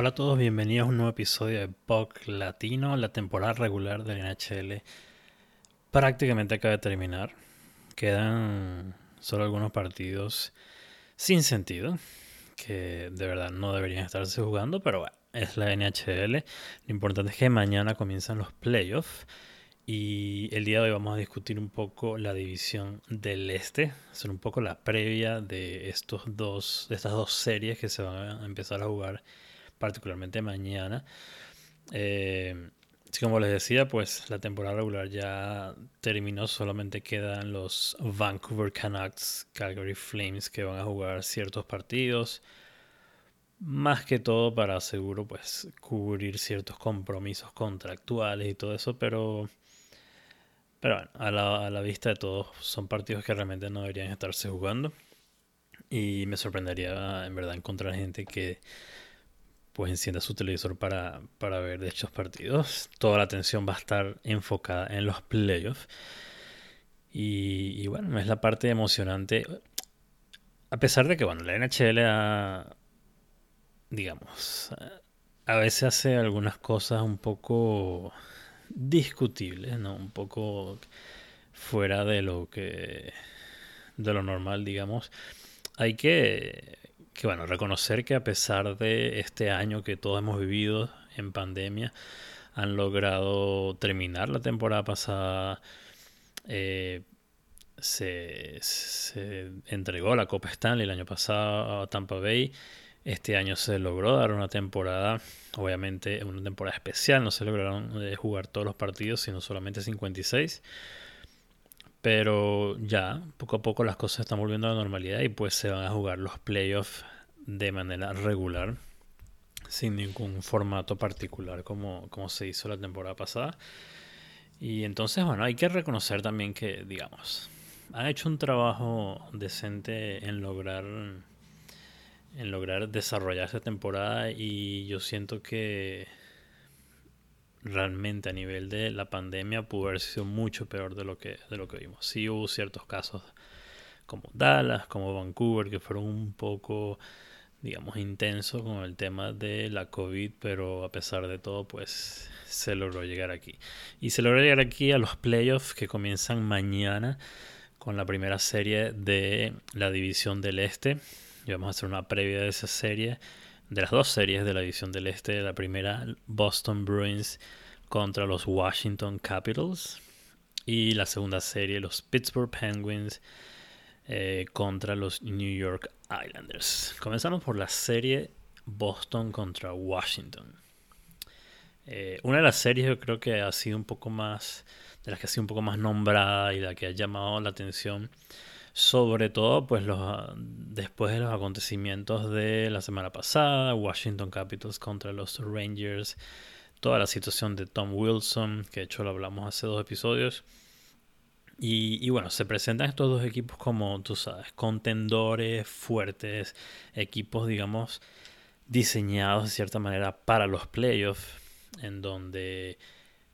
Hola a todos, bienvenidos a un nuevo episodio de POC Latino. La temporada regular del NHL prácticamente acaba de terminar. Quedan solo algunos partidos sin sentido, que de verdad no deberían estarse jugando, pero es la NHL. Lo importante es que mañana comienzan los playoffs. Y el día de hoy vamos a discutir un poco la división del este, hacer un poco la previa de estos dos, de estas dos series que se van a empezar a jugar particularmente mañana. Eh, como les decía, pues la temporada regular ya terminó, solamente quedan los Vancouver Canucks, Calgary Flames que van a jugar ciertos partidos, más que todo para seguro pues cubrir ciertos compromisos contractuales y todo eso, pero pero bueno, a la, a la vista de todos son partidos que realmente no deberían estarse jugando y me sorprendería en verdad encontrar gente que pues encienda su televisor para, para ver dichos partidos. Toda la atención va a estar enfocada en los playoffs. Y, bueno, es la parte emocionante. A pesar de que, bueno, la NHL digamos, a veces hace algunas cosas un poco discutibles, ¿no? Un poco fuera de lo que, de lo normal, digamos. Hay que que bueno, reconocer que a pesar de este año que todos hemos vivido en pandemia, han logrado terminar la temporada pasada. Eh, se, se, entregó la Copa Stanley el año pasado a Tampa Bay. Este año se logró dar una temporada, obviamente una temporada especial, no se lograron eh, jugar todos los partidos, sino solamente 56. Pero ya, poco a poco las cosas están volviendo a la normalidad y pues se van a jugar los playoffs de manera regular, sin ningún formato particular como, como se hizo la temporada pasada. Y entonces, bueno, hay que reconocer también que, digamos, han hecho un trabajo decente en lograr en lograr desarrollar esta temporada y yo siento que realmente a nivel de la pandemia pudo haber sido mucho peor de lo que, de lo que vimos. Sí hubo ciertos casos como Dallas, como Vancouver, que fueron un poco, digamos, intensos con el tema de la COVID, pero a pesar de todo, pues se logró llegar aquí. Y se logró llegar aquí a los playoffs que comienzan mañana con la primera serie de la División del Este. Y vamos a hacer una previa de esa serie de las dos series de la división del este. La primera, Boston Bruins contra los Washington Capitals. Y la segunda serie, los Pittsburgh Penguins eh, contra los New York Islanders. Comenzamos por la serie Boston contra Washington. Eh, una de las series yo creo que ha sido un poco más, de las que ha sido un poco más nombrada y la que ha llamado la atención sobre todo pues los después de los acontecimientos de la semana pasada, Washington Capitals contra los Rangers, toda la situación de Tom Wilson, que de hecho lo hablamos hace dos episodios. Y, bueno, se presentan estos dos equipos como, tú sabes, contendores fuertes, equipos, digamos, diseñados de cierta manera para los playoffs, en donde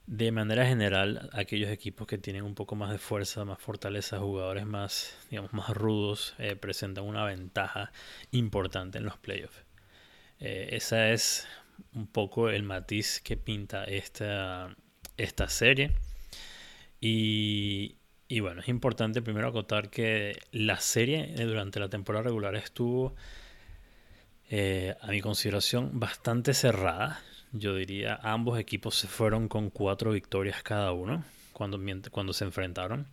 de manera general, aquellos equipos que tienen un poco más de fuerza, más fortaleza, jugadores más, digamos, más rudos, eh, presentan una ventaja importante en los playoffs. Eh, esa es un poco el matiz que pinta esta, esta serie. Y, bueno, es importante primero acotar que la serie eh, durante la temporada regular estuvo, a mi consideración, bastante cerrada yo diría, ambos equipos se fueron con cuatro victorias cada uno cuando, cuando se enfrentaron.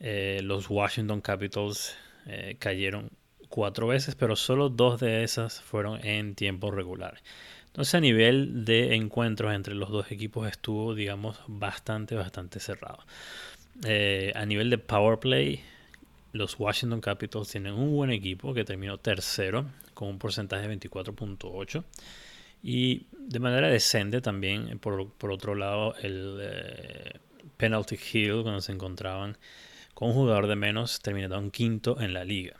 Eh, los Washington Capitals eh, cayeron cuatro veces, pero solo dos de esas fueron en tiempo regular. Entonces a nivel de encuentros entre los dos equipos estuvo, digamos, bastante, bastante cerrado. Eh, a nivel de power play, los Washington Capitals tienen un buen equipo que terminó tercero con un porcentaje de 24.8. Y de manera decente también, por, por otro lado, el eh, Penalty Hill, cuando se encontraban con un jugador de menos, terminaron quinto en la liga.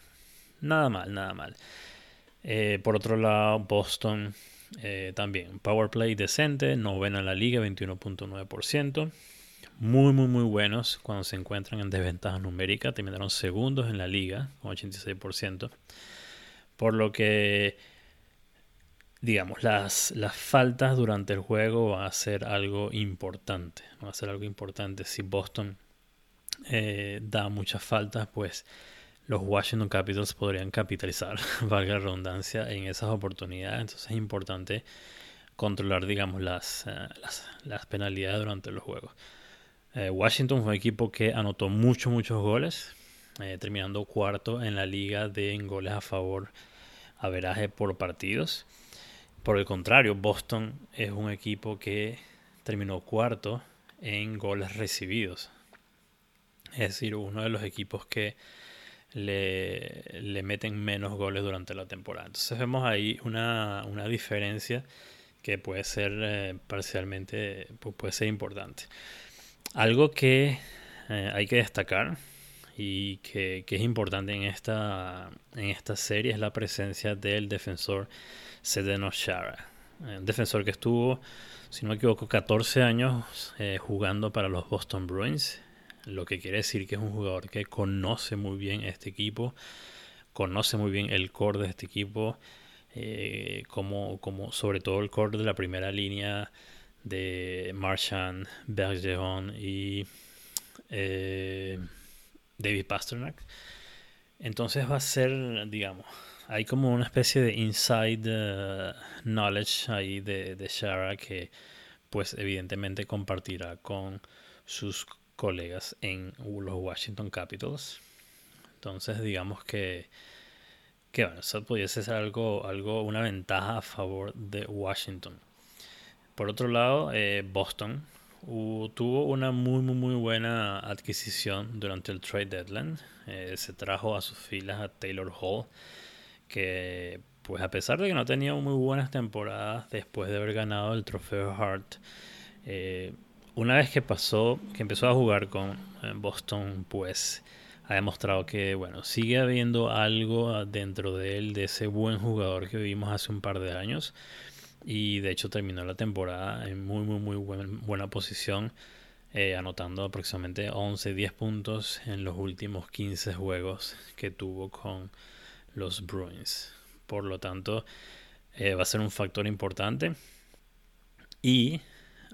Nada mal, nada mal. Eh, por otro lado, Boston eh, también, Power Play decente, novena en la liga, 21.9%. Muy, muy, muy buenos cuando se encuentran en desventaja numérica. Terminaron segundos en la liga, con 86%. Por lo que digamos, las, las faltas durante el juego van a ser algo importante. Va a ser algo importante. Si Boston eh, da muchas faltas, pues los Washington Capitals podrían capitalizar, valga la redundancia, en esas oportunidades. Entonces es importante controlar, digamos, las, eh, las, penalidades durante los juegos. Eh, Washington fue un equipo que anotó muchos, muchos goles, terminando cuarto en la liga de goles a favor, averaje por partidos. Por el contrario, Boston es un equipo que terminó cuarto en goles recibidos. Es decir, uno de los equipos que le, meten menos goles durante la temporada. Entonces vemos ahí una, diferencia que puede ser eh, parcialmente, puede ser importante. Algo que eh, hay que destacar y que, que, es importante en esta, en esta serie es la presencia del defensor Sedeno Shara, un defensor que estuvo, si no me equivoco, 14 años eh, jugando para los Boston Bruins, lo que quiere decir que es un jugador que conoce muy bien este equipo, conoce muy bien el core de este equipo, eh, como, como sobre todo el core de la primera línea de Marchand, Bergeron y eh, David Pasternak. Entonces va a ser, digamos, hay como una especie de inside uh, knowledge ahí de, de Shara que pues evidentemente compartirá con sus colegas en los Washington Capitals. Entonces digamos que, que eso pudiese ser algo, algo, una ventaja a favor de Washington. Por otro lado, eh, Boston tuvo una muy, muy, muy buena adquisición durante el trade deadline. Eh, se trajo a sus filas a Taylor Hall que pues a pesar de que no tenido muy buenas temporadas después de haber ganado el trofeo Hart, eh, una vez que pasó, que empezó a jugar con eh, Boston, pues ha demostrado que bueno, sigue habiendo algo dentro de él, de ese buen jugador que vimos hace un par de años. Y de hecho terminó la temporada en muy, muy, muy buena, posición, eh, anotando aproximadamente 11, 10 puntos en los últimos 15 juegos que tuvo con los Bruins. Por lo tanto, eh, va a ser un factor importante. Y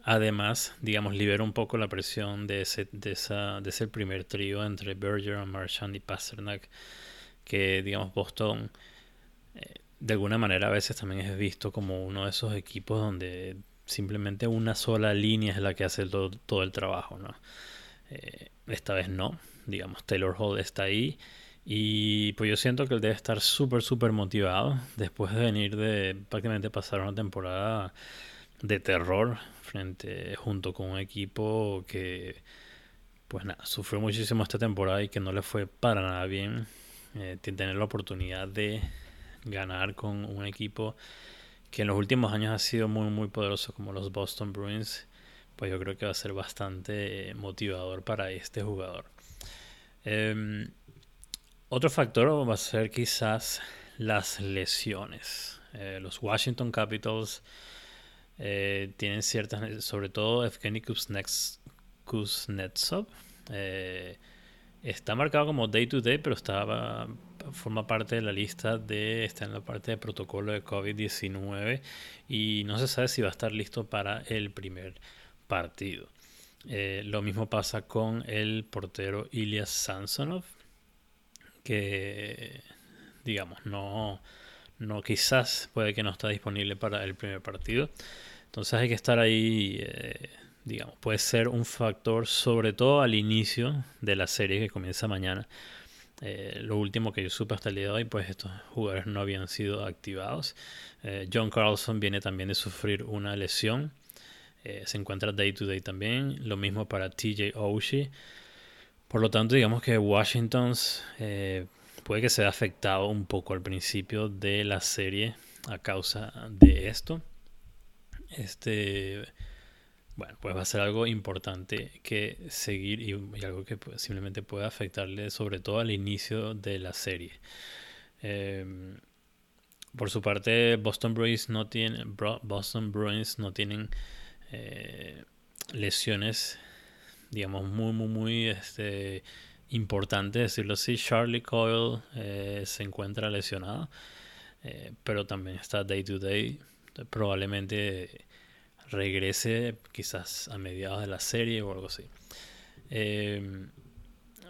además, digamos, libera un poco la presión de ese, de esa, de ese primer trío entre Berger, Marchand y Pasternak. Que, digamos, Boston eh, de alguna manera a veces también es visto como uno de esos equipos donde simplemente una sola línea es la que hace todo, el trabajo. ¿no? Eh, esta vez no. Digamos, Taylor Hall está ahí y pues yo siento que él debe estar súper, súper motivado después de venir de prácticamente pasar una temporada de terror frente junto con un equipo que pues nada, sufrió muchísimo esta temporada y que no le fue para nada bien. Eh, tener la oportunidad de ganar con un equipo que en los últimos años ha sido muy muy poderoso como los Boston Bruins, pues yo creo que va a ser bastante motivador para este jugador. Eh, otro factor va a ser quizás las lesiones. Eh, los Washington Capitals eh, tienen ciertas, sobre todo Evgeny Kuznetsov. Eh, está marcado como day to day, pero estaba, forma parte de la lista de, está en la parte de protocolo de COVID-19 y no se sabe si va a estar listo para el primer partido. lo mismo pasa con el portero Ilya Sansonov que, digamos, no, no quizás puede que no está disponible para el primer partido. Entonces hay que estar ahí, eh, digamos, puede ser un factor, sobre todo al inicio de la serie que comienza mañana. Eh, lo último que yo supe hasta el día de hoy, pues estos jugadores no habían sido activados. Eh, John Carlson viene también de sufrir una lesión. se encuentra day to day también. Lo mismo para TJ Oshie. Por lo tanto, digamos que Washington eh, puede que sea afectado un poco al principio de la serie a causa de esto. Este, bueno, pues va a ser algo importante que seguir y, algo que simplemente puede afectarle sobre todo al inicio de la serie. Em, por su parte, Boston Bruins no tienen, Boston Bruins no tienen eh, lesiones digamos, muy, muy, muy este, importante decirlo así. Charlie Coyle eh, se encuentra lesionado, eh, pero también está day to day. probablemente regrese quizás a mediados de la serie o algo así. Em,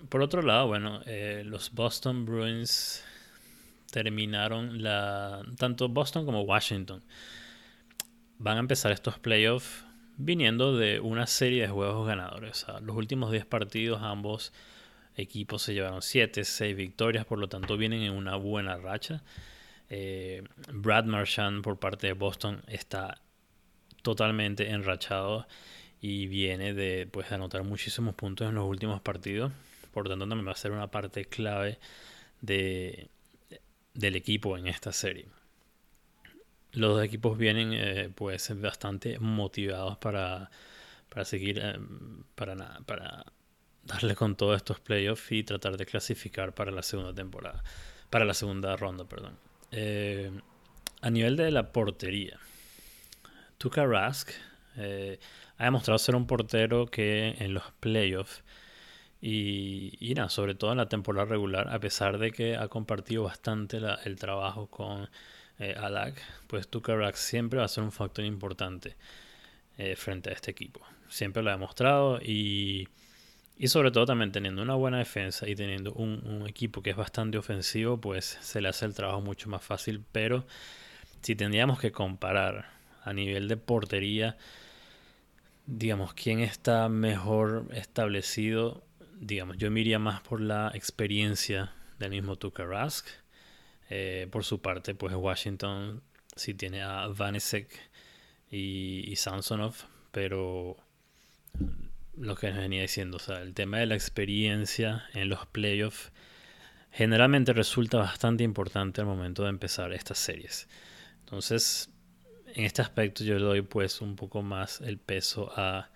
por otro lado, bueno, eh, los Boston Bruins terminaron la... Tanto Boston como Washington van a empezar estos playoffs viniendo de una serie de juegos ganadores. los últimos 10 partidos ambos equipos se llevaron 7, 6 victorias, por lo tanto vienen en una buena racha. Eh, Brad Marchand por parte de Boston está totalmente enrachado y viene de pues, anotar muchísimos puntos en los últimos partidos. Por lo tanto, también va a ser una parte clave de, del equipo en esta serie. Los dos equipos vienen pues bastante motivados para, para seguir, eh, para, nada, para darle con todos estos playoffs y tratar de clasificar para la segunda temporada, para la segunda ronda, perdón. Eh, a nivel de la portería, Tuka Rask ha demostrado ser un portero que en los playoffs y, nada, sobre todo en la temporada regular, a pesar de que ha compartido bastante el trabajo con eh, Alak, pues Tukarak siempre va a ser un factor importante eh, frente a este equipo. Siempre lo ha demostrado y, y, sobre todo también teniendo una buena defensa y teniendo un, un, equipo que es bastante ofensivo, pues se le hace el trabajo mucho más fácil. Pero si tendríamos que comparar a nivel de portería, digamos, quién está mejor establecido digamos, yo me más por la experiencia del mismo Tuka Rask. Eh, por su parte, pues Washington sí tiene a Vanesek y, y Samsonov, pero lo que venía diciendo, o sea, el tema de la experiencia en los playoffs generalmente resulta bastante importante al momento de empezar estas series. Entonces, en este aspecto yo le doy pues un poco más el peso a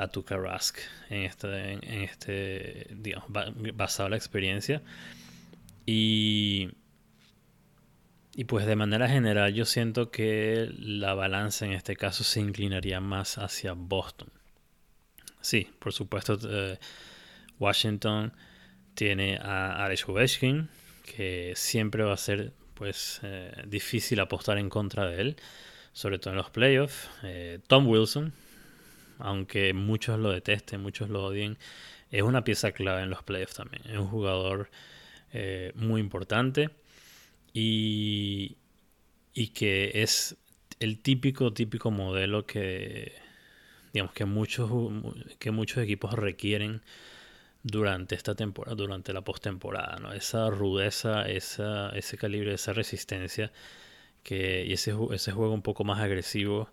a tu Rask en este, este digamos, basado en la experiencia. Y, y pues de manera general yo siento que la balanza en este caso se inclinaría más hacia Boston. Sí, por supuesto, eh, Washington tiene a Alex Ovechkin, que siempre va a ser pues eh, difícil apostar en contra de él, sobre todo en los playoffs. Eh, Tom Wilson, aunque muchos lo detesten, muchos lo odien, es una pieza clave en los playoffs también. Es un jugador eh, muy importante y, y que es el típico, típico modelo que, digamos, que muchos, que muchos equipos requieren durante esta temporada, durante la postemporada, ¿no? Esa rudeza, esa, ese calibre, esa resistencia que, y ese, ese juego un poco más agresivo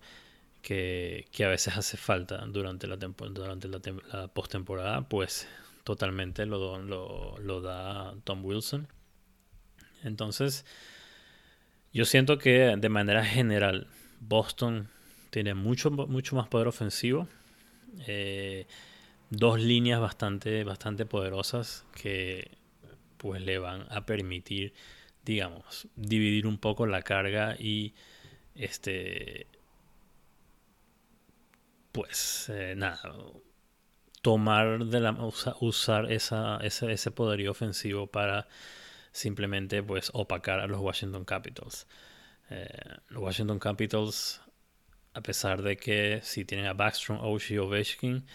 que, a veces hace falta durante la, durante la, postemporada, pues totalmente lo, lo, da Tom Wilson. Entonces, yo siento que de manera general Boston tiene mucho, mucho más poder ofensivo. Eh, dos líneas bastante, bastante poderosas que pues le van a permitir, digamos, dividir un poco la carga y este pues eh, nada, tomar de la usar esa, ese, ese poderío ofensivo para simplemente pues opacar a los Washington Capitals. Eh, los Washington Capitals, a pesar de que si tienen a Backstrom, Oshie, Ovechkin,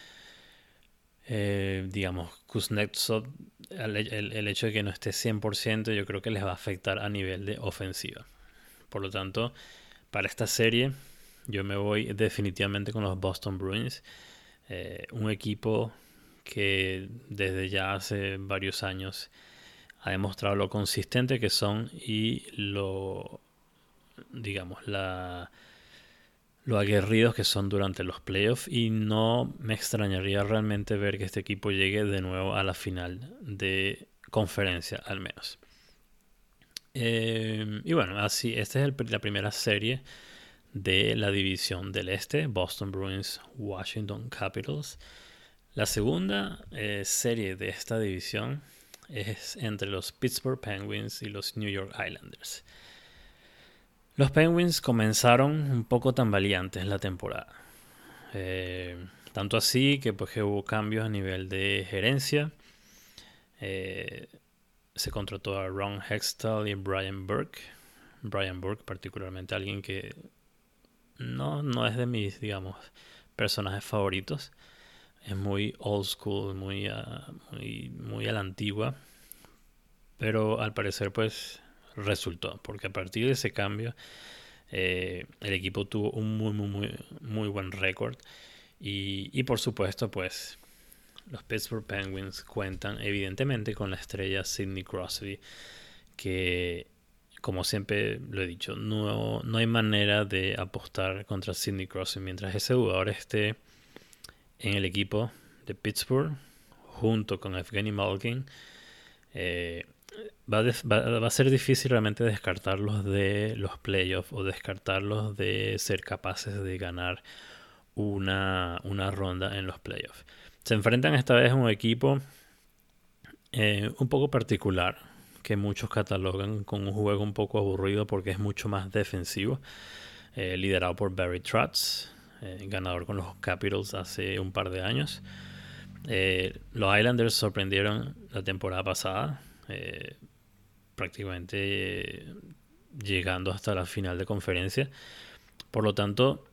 eh, digamos, Kuznetsov, el, el, hecho de que no esté 100%, yo creo que les va a afectar a nivel de ofensiva. Por lo tanto, para esta serie, yo me voy definitivamente con los Boston Bruins. Eh, un equipo que desde ya hace varios años ha demostrado lo consistente que son y lo, digamos, la, lo aguerridos que son durante los playoffs. Y no me extrañaría realmente ver que este equipo llegue de nuevo a la final de conferencia, al menos. Eh, y bueno, así, esta es la primera serie de la división del Este, Boston Bruins, Washington Capitals. La segunda eh, serie de esta división es entre los Pittsburgh Penguins y los New York Islanders. Los Penguins comenzaron un poco tambaleantes la temporada. Eh, tanto así que, pues, hubo cambios a nivel de gerencia. Eh, se contrató a Ron Hextall y Brian Burke. Brian Burke, particularmente alguien que no, no es de mis, digamos, personajes favoritos. Es muy old school, muy, ah, muy, muy a la antigua. Pero al parecer, pues, resultó. Porque a partir de ese cambio, eh, el equipo tuvo un muy, muy, muy, muy buen récord. Y, y por supuesto, pues, los Pittsburgh Penguins cuentan evidentemente con la estrella Sidney Crosby, que como siempre lo he dicho, no, no hay manera de apostar contra Sidney Crosby mientras ese jugador esté en el equipo de Pittsburgh junto con Evgeny Malkin. Eh, va, va, a ser difícil realmente descartarlos de los playoffs o descartarlos de ser capaces de ganar una, una ronda en los playoffs. Se enfrentan esta vez a un equipo eh, un poco particular, que muchos catalogan con un juego un poco aburrido porque es mucho más defensivo, eh, liderado por Barry Trotz, eh, ganador con los Capitals hace un par de años. los Islanders sorprendieron la temporada pasada, prácticamente llegando hasta la final de conferencia. Por lo tanto,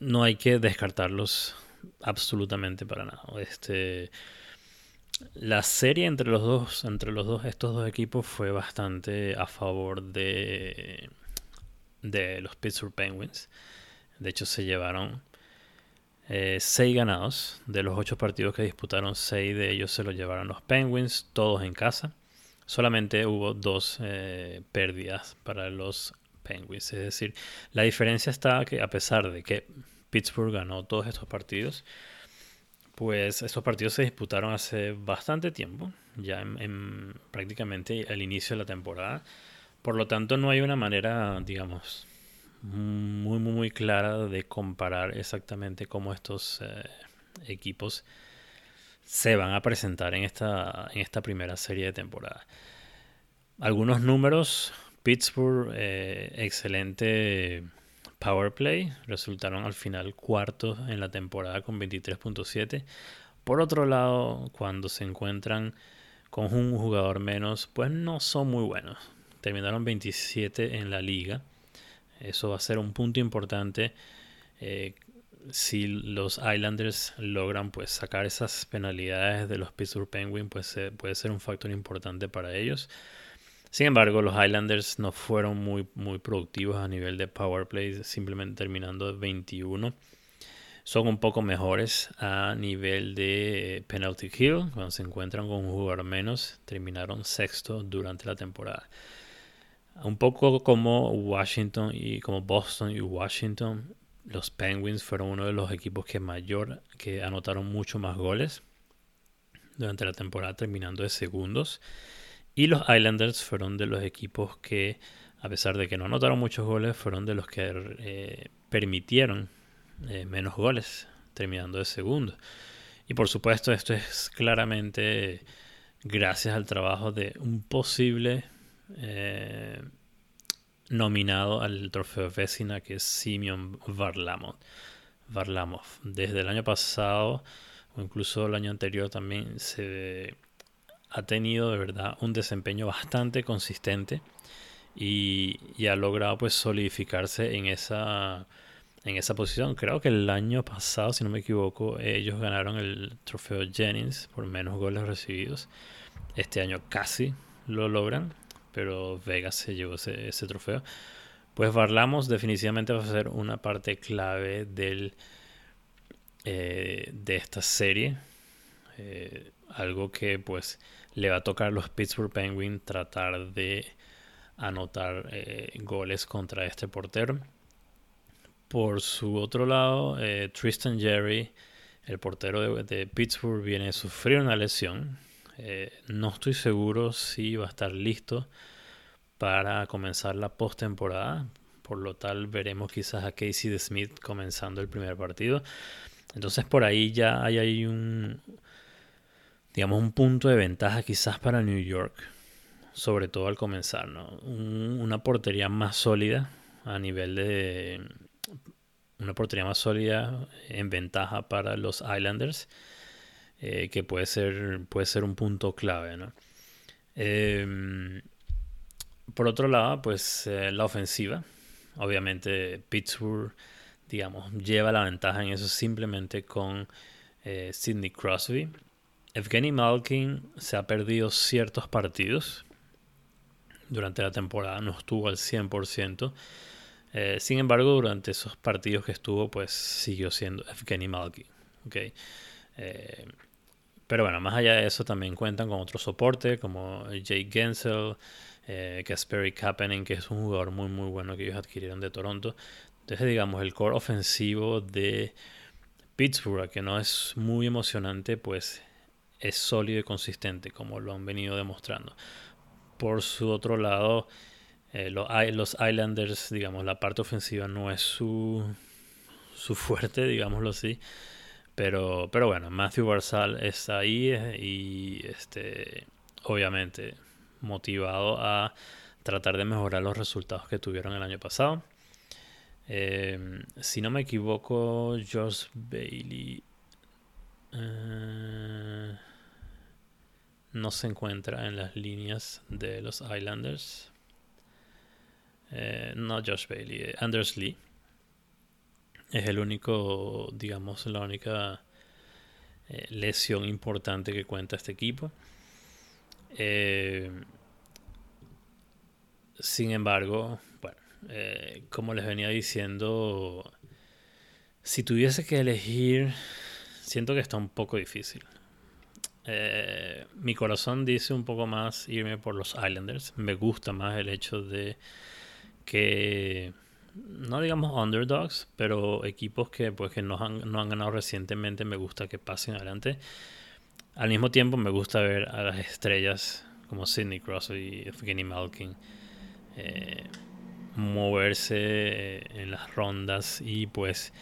no hay que descartarlos absolutamente para nada. Este, la serie entre los dos, entre los dos, estos dos equipos fue bastante a favor de, de los Pittsburgh Penguins. De hecho, se llevaron eh, seis ganados. De los ocho partidos que disputaron, seis de ellos se los llevaron los Penguins, todos en casa. Solamente hubo dos eh, pérdidas para los Penguins. Es decir, la diferencia está que a pesar de que Pittsburgh ganó todos estos partidos. Pues estos partidos se disputaron hace bastante tiempo, ya en, prácticamente al inicio de la temporada. Por lo tanto, no hay una manera, digamos, muy, muy, muy clara de comparar exactamente cómo estos eh, equipos se van a presentar en esta, en esta primera serie de temporada. Algunos números, Pittsburgh, eh, excelente Power Play resultaron al final cuartos en la temporada con 23.7. Por otro lado, cuando se encuentran con un jugador menos, pues no son muy buenos. Terminaron 27 en la liga. Eso va a ser un punto importante eh, si los Islanders logran pues sacar esas penalidades de los Pittsburgh Penguins, pues eh, puede ser un factor importante para ellos. Sin embargo, los Highlanders no fueron muy, muy productivos a nivel de power play, simplemente terminando de 21. Son un poco mejores a nivel de penalty kill, cuando se encuentran con un jugador menos, terminaron sexto durante la temporada. Un poco como Washington y como Boston y Washington, los Penguins fueron uno de los equipos que mayor, que anotaron mucho más goles durante la temporada, terminando de segundos. Y los Islanders fueron de los equipos que, a pesar de que no anotaron muchos goles, fueron de los que eh, permitieron eh, menos goles, terminando de segundo. Y por supuesto, esto es claramente gracias al trabajo de un posible eh, nominado al trofeo Vecina, que es Simeon Varlamov. Varlamov. Desde el año pasado, o incluso el año anterior, también se ha tenido de verdad un desempeño bastante consistente y, ha logrado pues solidificarse en esa, en esa posición. Creo que el año pasado, si no me equivoco, ellos ganaron el trofeo Jennings por menos goles recibidos. Este año casi lo logran, pero Vegas se llevó ese, trofeo. Pues Barlamos definitivamente va a ser una parte clave del, eh, de esta serie. Eh, algo que pues le va a tocar a los Pittsburgh Penguins tratar de anotar eh, goles contra este portero. Por su otro lado, eh, Tristan Jerry, el portero de, Pittsburgh, viene a sufrir una lesión. Eh, no estoy seguro si va a estar listo para comenzar la postemporada. Por lo tal, veremos quizás a Casey Smith comenzando el primer partido. Entonces, por ahí ya hay, hay un, digamos, un punto de ventaja quizás para New York, sobre todo al comenzar, ¿no? una portería más sólida a nivel de... Una portería más sólida en ventaja para los Islanders, eh, que puede ser, puede ser un punto clave, ¿no? Em, por otro lado, pues eh, la ofensiva. obviamente Pittsburgh, digamos, lleva la ventaja en eso simplemente con eh, Sidney Crosby. Evgeny Malkin se ha perdido ciertos partidos durante la temporada, no estuvo al 100%. Eh, sin embargo, durante esos partidos que estuvo, pues siguió siendo Evgeny Malkin. Okay. Eh, pero bueno, más allá de eso, también cuentan con otro soporte como Jake Gensel, eh, Kasperi que es un jugador muy, muy bueno que ellos adquirieron de Toronto. Entonces, digamos, el core ofensivo de Pittsburgh, que no es muy emocionante, pues es sólido y consistente, como lo han venido demostrando. Por su otro lado, eh, los, los, Islanders, digamos, la parte ofensiva no es su, su fuerte, digámoslo así. Pero, pero bueno, Matthew Barzal está ahí eh, y este, obviamente motivado a tratar de mejorar los resultados que tuvieron el año pasado. Em, si no me equivoco, Josh Bailey eh, no se encuentra en las líneas de los Islanders. Eh, no Josh Bailey, eh, Anders Lee. Es el único, digamos, la única eh, lesión importante que cuenta este equipo. sin embargo, bueno, como les venía diciendo, si tuviese que elegir, siento que está un poco difícil. Mi corazón dice un poco más irme por los Islanders. Me gusta más el hecho de que no digamos underdogs, pero equipos que pues que no han, no han ganado recientemente me gusta que pasen adelante. Al mismo tiempo me gusta ver a las estrellas como Sidney Crosby y Evgeny Malkin eh, moverse en las rondas y pues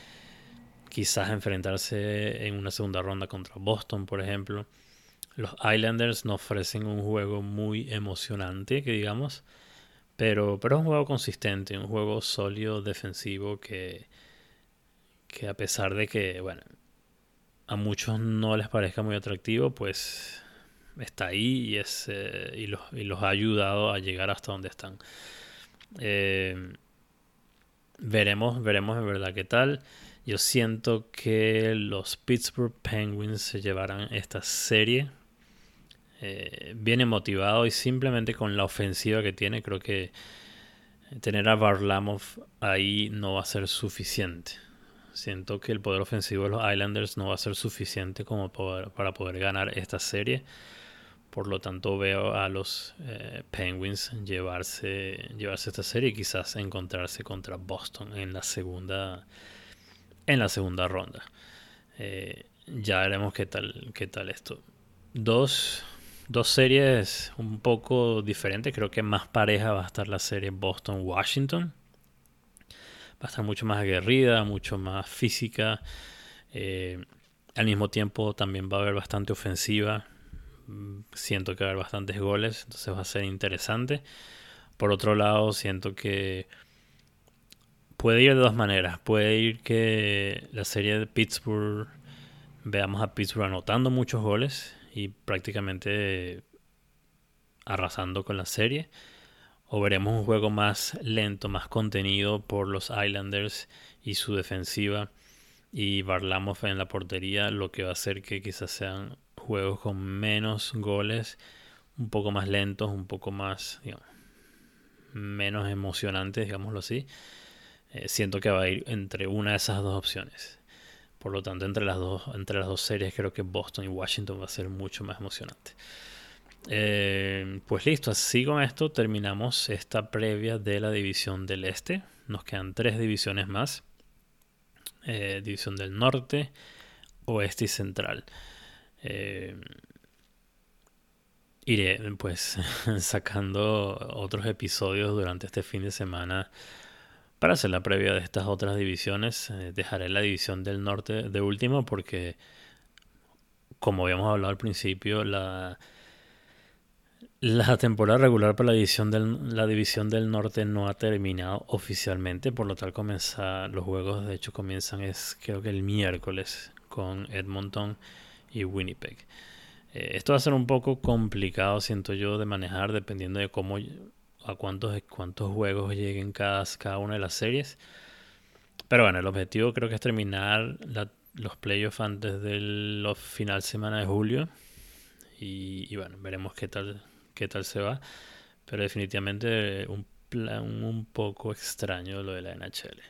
quizás enfrentarse en una segunda ronda contra Boston, por ejemplo. Los Islanders nos ofrecen un juego muy emocionante, que digamos. Pero, pero es un juego consistente, un juego sólido, defensivo, que, que a pesar de que, bueno, a muchos no les parezca muy atractivo, pues está ahí y, es, eh, y, los, y, los, ha ayudado a llegar hasta donde están. Eh, veremos, veremos en verdad qué tal. Yo siento que los Pittsburgh Penguins se llevarán esta serie eh, viene motivado y simplemente con la ofensiva que tiene, creo que tener a Varlamov ahí no va a ser suficiente. Siento que el poder ofensivo de los Islanders no va a ser suficiente como para poder ganar esta serie. Por lo tanto, veo a los eh, Penguins llevarse, llevarse esta serie y quizás encontrarse contra Boston en la segunda, en la segunda ronda. Eh, ya veremos qué tal, qué tal esto. Dos dos series un poco diferentes. Creo que más pareja va a estar la serie Boston-Washington. Va a estar mucho más aguerrida, mucho más física. Eh, al mismo tiempo también va a haber bastante ofensiva. Siento que va a haber bastantes goles, entonces va a ser interesante. Por otro lado, siento que puede ir de dos maneras. Puede ir que la serie de Pittsburgh veamos a Pittsburgh anotando muchos goles y prácticamente arrasando con la serie. O veremos un juego más lento, más contenido por los Islanders y su defensiva y Varlamov en la portería, lo que va a hacer que quizás sean juegos con menos goles, un poco más lentos, un poco más, menos emocionantes, digámoslo así. Eh, siento que va a ir entre una de esas dos opciones. Por lo tanto, entre las dos, entre las dos series creo que Boston y Washington va a ser mucho más emocionante. Eh, pues listo, así con esto terminamos esta previa de la división del este. Nos quedan tres divisiones más. Eh, división del norte, oeste y central. Eh, iré pues sacando otros episodios durante este fin de semana para hacer la previa de estas otras divisiones, eh, dejaré la división del norte de último porque, como habíamos hablado al principio, la, la temporada regular para la división, del, la división del norte no ha terminado oficialmente, por lo tal comienza, los juegos de hecho comienzan es creo que el miércoles con Edmonton y Winnipeg. Eh, esto va a ser un poco complicado, siento yo, de manejar dependiendo de cómo a cuántos, cuántos juegos lleguen cada, cada una de las series. Pero bueno, el objetivo creo que es terminar los playoffs antes del final semana de julio. Y, bueno, veremos qué tal, qué tal se va. Pero definitivamente un plan un poco extraño lo de la NHL.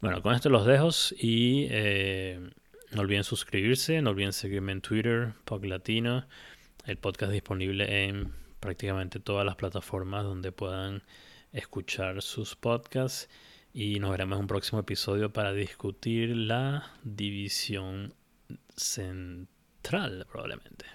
Bueno, con esto los dejo y eh, no olviden suscribirse, no olviden seguirme en Twitter, Pog Latino, el podcast disponible en prácticamente todas las plataformas donde puedan escuchar sus podcasts y nos veremos en un próximo episodio para discutir la división central probablemente.